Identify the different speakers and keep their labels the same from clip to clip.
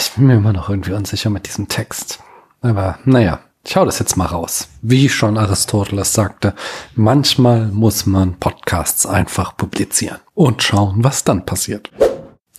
Speaker 1: Ich bin mir immer noch irgendwie unsicher mit diesem Text. Aber naja, ich hau das jetzt mal raus. Wie schon Aristoteles sagte, manchmal muss man Podcasts einfach publizieren und schauen, was dann passiert.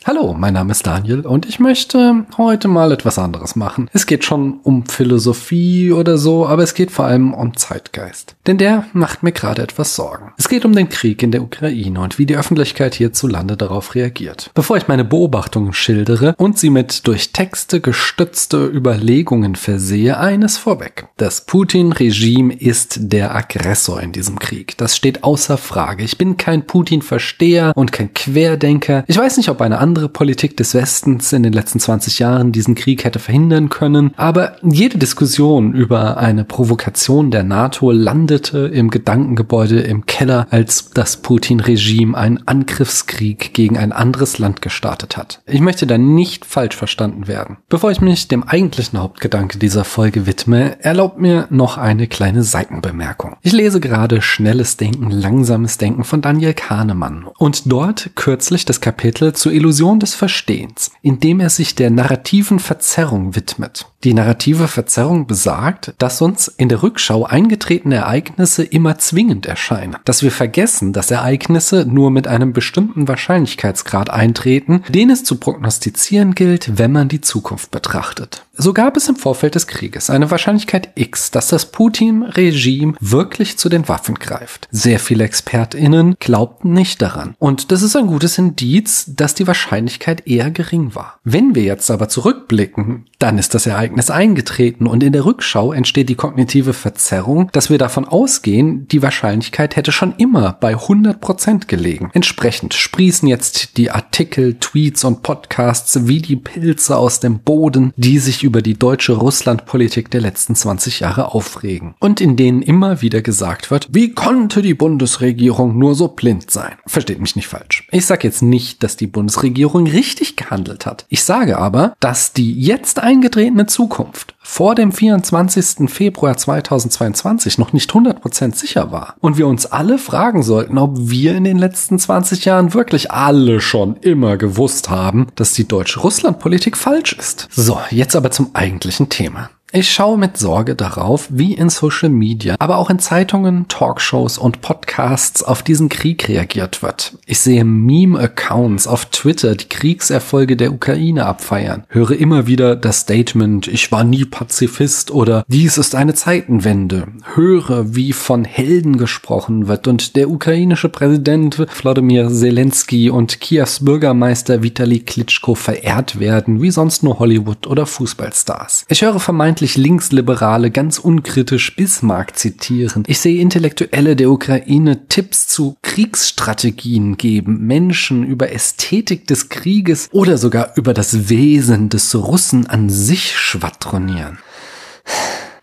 Speaker 1: Hallo, mein Name ist Daniel und ich möchte heute mal etwas anderes machen. Es geht schon um Philosophie oder so, aber es geht vor allem um Zeitgeist. Denn der macht mir gerade etwas Sorgen. Es geht um den Krieg in der Ukraine und wie die Öffentlichkeit hierzulande darauf reagiert. Bevor ich meine Beobachtungen schildere und sie mit durch Texte gestützte Überlegungen versehe, eines vorweg. Das Putin-Regime ist der Aggressor in diesem Krieg. Das steht außer Frage. Ich bin kein Putin-Versteher und kein Querdenker. Ich weiß nicht, ob eine andere Politik des Westens in den letzten 20 Jahren diesen Krieg hätte verhindern können. Aber jede Diskussion über eine Provokation der NATO landete im Gedankengebäude im Keller, als das Putin-Regime einen Angriffskrieg gegen ein anderes Land gestartet hat. Ich möchte da nicht falsch verstanden werden. Bevor ich mich dem eigentlichen Hauptgedanke dieser Folge widme, erlaubt mir noch eine kleine Seitenbemerkung. Ich lese gerade Schnelles Denken, Langsames Denken von Daniel Kahnemann und dort kürzlich das Kapitel zur Illusion Illusion des Verstehens, indem er sich der narrativen Verzerrung widmet. Die narrative Verzerrung besagt, dass uns in der Rückschau eingetretene Ereignisse immer zwingend erscheinen, dass wir vergessen, dass Ereignisse nur mit einem bestimmten Wahrscheinlichkeitsgrad eintreten, den es zu prognostizieren gilt, wenn man die Zukunft betrachtet. So gab es im Vorfeld des Krieges eine Wahrscheinlichkeit X, dass das Putin-Regime wirklich zu den Waffen greift. Sehr viele ExpertInnen glaubten nicht daran. Und das ist ein gutes Indiz, dass die Wahrscheinlichkeit eher gering war. Wenn wir jetzt aber zurückblicken, dann ist das Ereignis eingetreten und in der Rückschau entsteht die kognitive Verzerrung, dass wir davon ausgehen, die Wahrscheinlichkeit hätte schon immer bei 100% gelegen. Entsprechend sprießen jetzt die Artikel, Tweets und Podcasts wie die Pilze aus dem Boden, die sich über die deutsche Russlandpolitik der letzten 20 Jahre aufregen und in denen immer wieder gesagt wird, wie konnte die Bundesregierung nur so blind sein? Versteht mich nicht falsch. Ich sage jetzt nicht, dass die Bundesregierung richtig gehandelt hat. Ich sage aber, dass die jetzt eingetretene Zukunft vor dem 24. Februar 2022 noch nicht 100% sicher war und wir uns alle fragen sollten, ob wir in den letzten 20 Jahren wirklich alle schon immer gewusst haben, dass die deutsche Russlandpolitik falsch ist. So, jetzt aber zum eigentlichen Thema. Ich schaue mit Sorge darauf, wie in Social Media, aber auch in Zeitungen, Talkshows und Podcasts auf diesen Krieg reagiert wird. Ich sehe Meme-Accounts auf Twitter, die Kriegserfolge der Ukraine abfeiern, höre immer wieder das Statement, ich war nie Pazifist oder dies ist eine Zeitenwende, höre, wie von Helden gesprochen wird und der ukrainische Präsident Wladimir Zelensky und Kiews Bürgermeister Vitali Klitschko verehrt werden, wie sonst nur Hollywood oder Fußballstars. Ich höre vermeintlich vermeintlich Linksliberale ganz unkritisch Bismarck zitieren. Ich sehe Intellektuelle der Ukraine Tipps zu Kriegsstrategien geben, Menschen über Ästhetik des Krieges oder sogar über das Wesen des Russen an sich schwadronieren.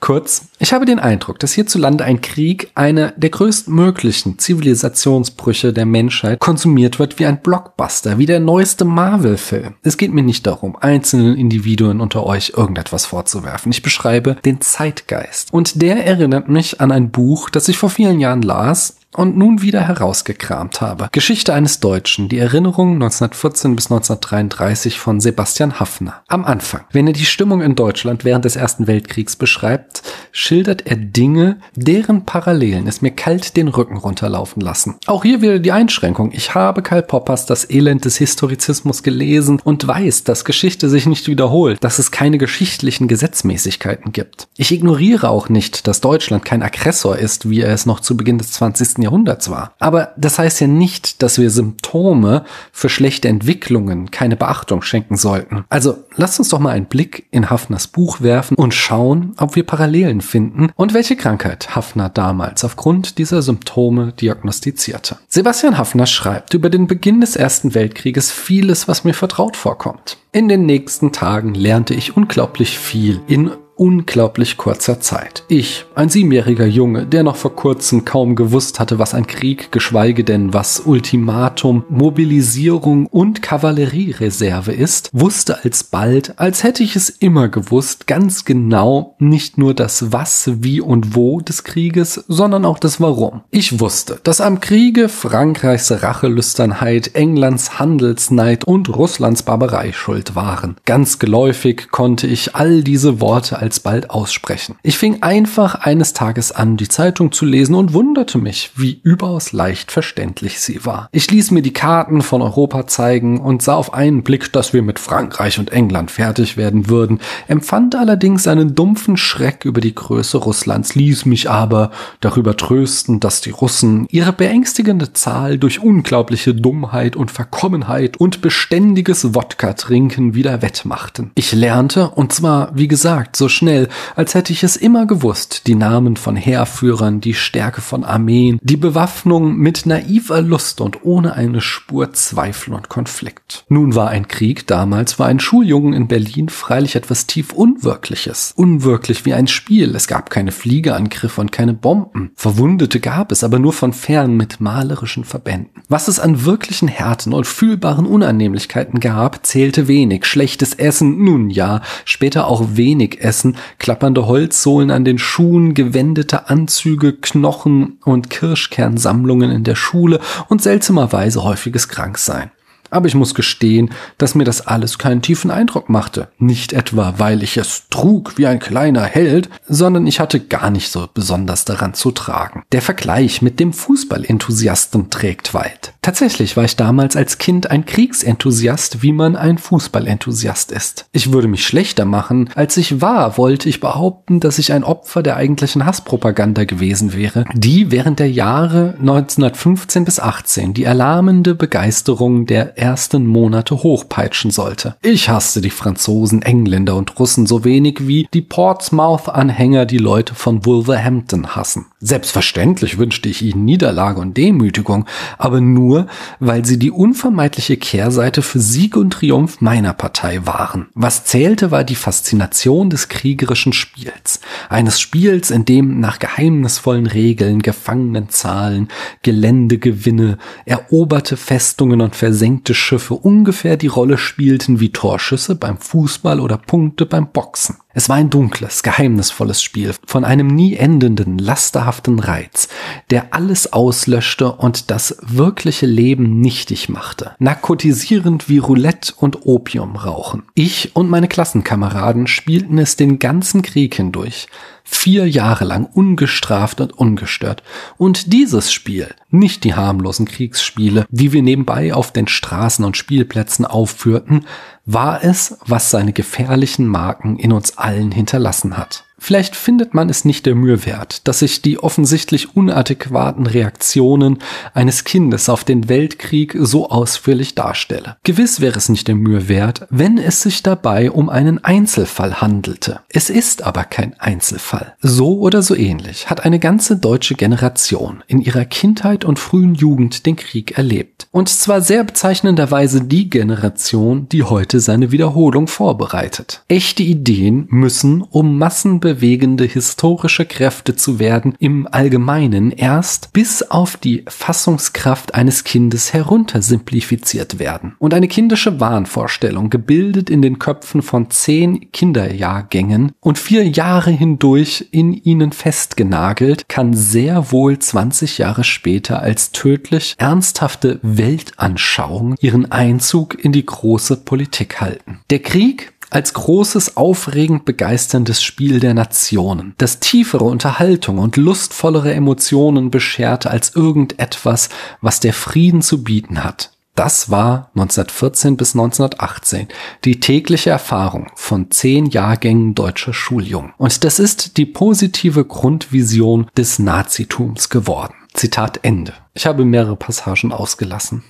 Speaker 1: Kurz, ich habe den Eindruck, dass hierzulande ein Krieg, einer der größtmöglichen Zivilisationsbrüche der Menschheit, konsumiert wird wie ein Blockbuster, wie der neueste Marvel-Film. Es geht mir nicht darum, einzelnen Individuen unter euch irgendetwas vorzuwerfen. Ich beschreibe den Zeitgeist. Und der erinnert mich an ein Buch, das ich vor vielen Jahren las und nun wieder herausgekramt habe. Geschichte eines Deutschen, die Erinnerung 1914 bis 1933 von Sebastian Haffner. Am Anfang, wenn er die Stimmung in Deutschland während des Ersten Weltkriegs beschreibt, schildert er Dinge, deren Parallelen es mir kalt den Rücken runterlaufen lassen. Auch hier wieder die Einschränkung. Ich habe Karl Poppers Das Elend des Historizismus gelesen und weiß, dass Geschichte sich nicht wiederholt, dass es keine geschichtlichen Gesetzmäßigkeiten gibt. Ich ignoriere auch nicht, dass Deutschland kein Aggressor ist, wie er es noch zu Beginn des 20. Jahrhunderts war. Aber das heißt ja nicht, dass wir Symptome für schlechte Entwicklungen keine Beachtung schenken sollten. Also lasst uns doch mal einen Blick in Hafners Buch werfen und schauen, ob wir Parallelen finden und welche Krankheit Hafner damals aufgrund dieser Symptome diagnostizierte. Sebastian Hafner schreibt über den Beginn des Ersten Weltkrieges vieles, was mir vertraut vorkommt. In den nächsten Tagen lernte ich unglaublich viel in unglaublich kurzer Zeit. Ich, ein siebenjähriger Junge, der noch vor kurzem kaum gewusst hatte, was ein Krieg, geschweige denn was Ultimatum, Mobilisierung und Kavalleriereserve ist, wusste alsbald, als hätte ich es immer gewusst, ganz genau nicht nur das Was, Wie und Wo des Krieges, sondern auch das Warum. Ich wusste, dass am Kriege Frankreichs Rachelüsternheit, Englands Handelsneid und Russlands Barbarei schuld waren. Ganz geläufig konnte ich all diese Worte alsbald aussprechen. Ich fing einfach eines Tages an, die Zeitung zu lesen und wunderte mich, wie überaus leicht verständlich sie war. Ich ließ mir die Karten von Europa zeigen und sah auf einen Blick, dass wir mit Frankreich und England fertig werden würden, empfand allerdings einen dumpfen Schreck über die Größe Russlands, ließ mich aber darüber trösten, dass die Russen ihre beängstigende Zahl durch unglaubliche Dummheit und Verkommenheit und beständiges Wodka-Trinken wieder wettmachten. Ich lernte, und zwar, wie gesagt, so schnell, als hätte ich es immer gewusst, die Namen von Heerführern, die Stärke von Armeen, die Bewaffnung mit naiver Lust und ohne eine Spur Zweifel und Konflikt. Nun war ein Krieg damals, war ein Schuljungen in Berlin freilich etwas tief Unwirkliches. Unwirklich wie ein Spiel. Es gab keine Fliegerangriffe und keine Bomben. Verwundete gab es, aber nur von fern mit malerischen Verbänden. Was es an wirklichen Härten und fühlbaren Unannehmlichkeiten gab, zählte wenig. Schlechtes Essen, nun ja, später auch wenig Essen, klappernde Holzsohlen an den Schuhen, gewendete Anzüge, Knochen und Kirschkernsammlungen in der Schule und seltsamerweise häufiges Kranksein. Aber ich muss gestehen, dass mir das alles keinen tiefen Eindruck machte. Nicht etwa, weil ich es trug wie ein kleiner Held, sondern ich hatte gar nicht so besonders daran zu tragen. Der Vergleich mit dem Fußballenthusiasten trägt weit. Tatsächlich war ich damals als Kind ein Kriegsenthusiast, wie man ein Fußballenthusiast ist. Ich würde mich schlechter machen, als ich war, wollte ich behaupten, dass ich ein Opfer der eigentlichen Hasspropaganda gewesen wäre, die während der Jahre 1915 bis 18 die erlahmende Begeisterung der ersten Monate hochpeitschen sollte. Ich hasste die Franzosen, Engländer und Russen so wenig wie die Portsmouth-Anhänger die Leute von Wolverhampton hassen. Selbstverständlich wünschte ich ihnen Niederlage und Demütigung, aber nur, weil sie die unvermeidliche Kehrseite für Sieg und Triumph meiner Partei waren. Was zählte, war die Faszination des kriegerischen Spiels. Eines Spiels, in dem nach geheimnisvollen Regeln Gefangenenzahlen, Geländegewinne, eroberte Festungen und versenkte Schiffe ungefähr die Rolle spielten wie Torschüsse beim Fußball oder Punkte beim Boxen. Es war ein dunkles, geheimnisvolles Spiel von einem nie endenden, lasterhaften Reiz, der alles auslöschte und das wirkliche Leben nichtig machte. Narkotisierend wie Roulette und Opium rauchen. Ich und meine Klassenkameraden spielten es den ganzen Krieg hindurch vier Jahre lang ungestraft und ungestört. Und dieses Spiel, nicht die harmlosen Kriegsspiele, die wir nebenbei auf den Straßen und Spielplätzen aufführten, war es, was seine gefährlichen Marken in uns allen hinterlassen hat. Vielleicht findet man es nicht der Mühe wert, dass sich die offensichtlich unadäquaten Reaktionen eines Kindes auf den Weltkrieg so ausführlich darstelle. Gewiss wäre es nicht der Mühe wert, wenn es sich dabei um einen Einzelfall handelte. Es ist aber kein Einzelfall. So oder so ähnlich hat eine ganze deutsche Generation in ihrer Kindheit und frühen Jugend den Krieg erlebt. Und zwar sehr bezeichnenderweise die Generation, die heute seine Wiederholung vorbereitet. Echte Ideen müssen um Massen bewegende historische Kräfte zu werden, im Allgemeinen erst bis auf die Fassungskraft eines Kindes heruntersimplifiziert werden. Und eine kindische Wahnvorstellung, gebildet in den Köpfen von zehn Kinderjahrgängen und vier Jahre hindurch in ihnen festgenagelt, kann sehr wohl 20 Jahre später als tödlich ernsthafte Weltanschauung ihren Einzug in die große Politik halten. Der Krieg als großes, aufregend begeisterndes Spiel der Nationen, das tiefere Unterhaltung und lustvollere Emotionen bescherte als irgendetwas, was der Frieden zu bieten hat. Das war 1914 bis 1918 die tägliche Erfahrung von zehn Jahrgängen deutscher Schuljungen. Und das ist die positive Grundvision des Nazitums geworden. Zitat Ende. Ich habe mehrere Passagen ausgelassen.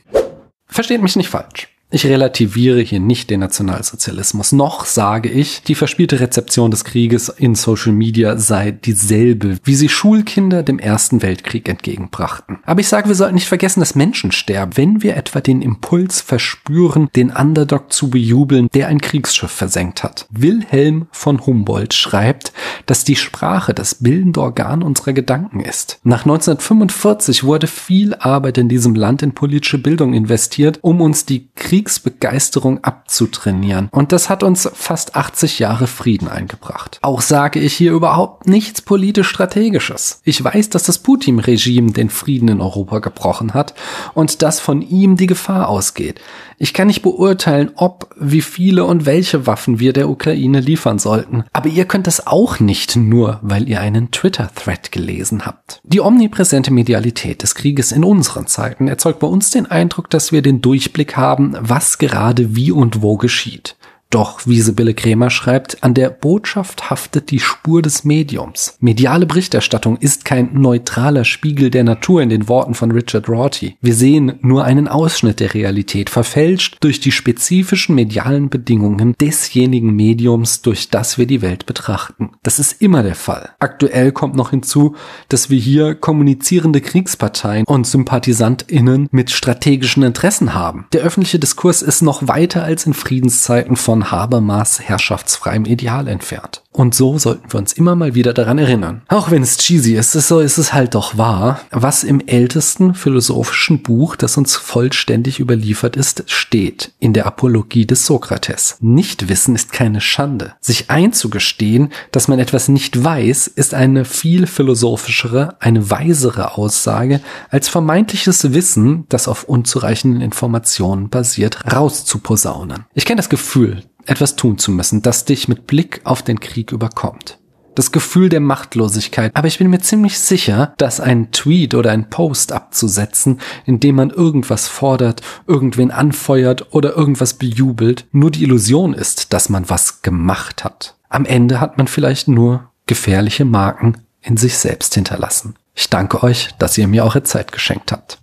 Speaker 1: Versteht mich nicht falsch. Ich relativiere hier nicht den Nationalsozialismus, noch sage ich, die verspielte Rezeption des Krieges in Social Media sei dieselbe, wie sie Schulkinder dem Ersten Weltkrieg entgegenbrachten. Aber ich sage, wir sollten nicht vergessen, dass Menschen sterben, wenn wir etwa den Impuls verspüren, den Underdog zu bejubeln, der ein Kriegsschiff versenkt hat. Wilhelm von Humboldt schreibt, dass die Sprache das bildende Organ unserer Gedanken ist. Nach 1945 wurde viel Arbeit in diesem Land in politische Bildung investiert, um uns die Kriegsbegeisterung abzutrainieren. Und das hat uns fast 80 Jahre Frieden eingebracht. Auch sage ich hier überhaupt nichts politisch strategisches. Ich weiß, dass das Putin-Regime den Frieden in Europa gebrochen hat und dass von ihm die Gefahr ausgeht. Ich kann nicht beurteilen, ob, wie viele und welche Waffen wir der Ukraine liefern sollten. Aber ihr könnt das auch nicht nur, weil ihr einen Twitter-Thread gelesen habt. Die omnipräsente Medialität des Krieges in unseren Zeiten erzeugt bei uns den Eindruck, dass wir den Durchblick haben, was gerade wie und wo geschieht. Doch, wie Sibylle Krämer schreibt, an der Botschaft haftet die Spur des Mediums. Mediale Berichterstattung ist kein neutraler Spiegel der Natur in den Worten von Richard Rorty. Wir sehen nur einen Ausschnitt der Realität, verfälscht durch die spezifischen medialen Bedingungen desjenigen Mediums, durch das wir die Welt betrachten. Das ist immer der Fall. Aktuell kommt noch hinzu, dass wir hier kommunizierende Kriegsparteien und SympathisantInnen mit strategischen Interessen haben. Der öffentliche Diskurs ist noch weiter als in Friedenszeiten von von Habermas herrschaftsfreiem Ideal entfernt. Und so sollten wir uns immer mal wieder daran erinnern. Auch wenn es cheesy ist, so ist es halt doch wahr, was im ältesten philosophischen Buch, das uns vollständig überliefert ist, steht, in der Apologie des Sokrates. Nichtwissen ist keine Schande. Sich einzugestehen, dass man etwas nicht weiß, ist eine viel philosophischere, eine weisere Aussage, als vermeintliches Wissen, das auf unzureichenden Informationen basiert, rauszuposaunen. Ich kenne das Gefühl, etwas tun zu müssen, das dich mit Blick auf den Krieg überkommt. Das Gefühl der Machtlosigkeit. Aber ich bin mir ziemlich sicher, dass ein Tweet oder ein Post abzusetzen, in dem man irgendwas fordert, irgendwen anfeuert oder irgendwas bejubelt, nur die Illusion ist, dass man was gemacht hat. Am Ende hat man vielleicht nur gefährliche Marken in sich selbst hinterlassen. Ich danke euch, dass ihr mir eure Zeit geschenkt habt.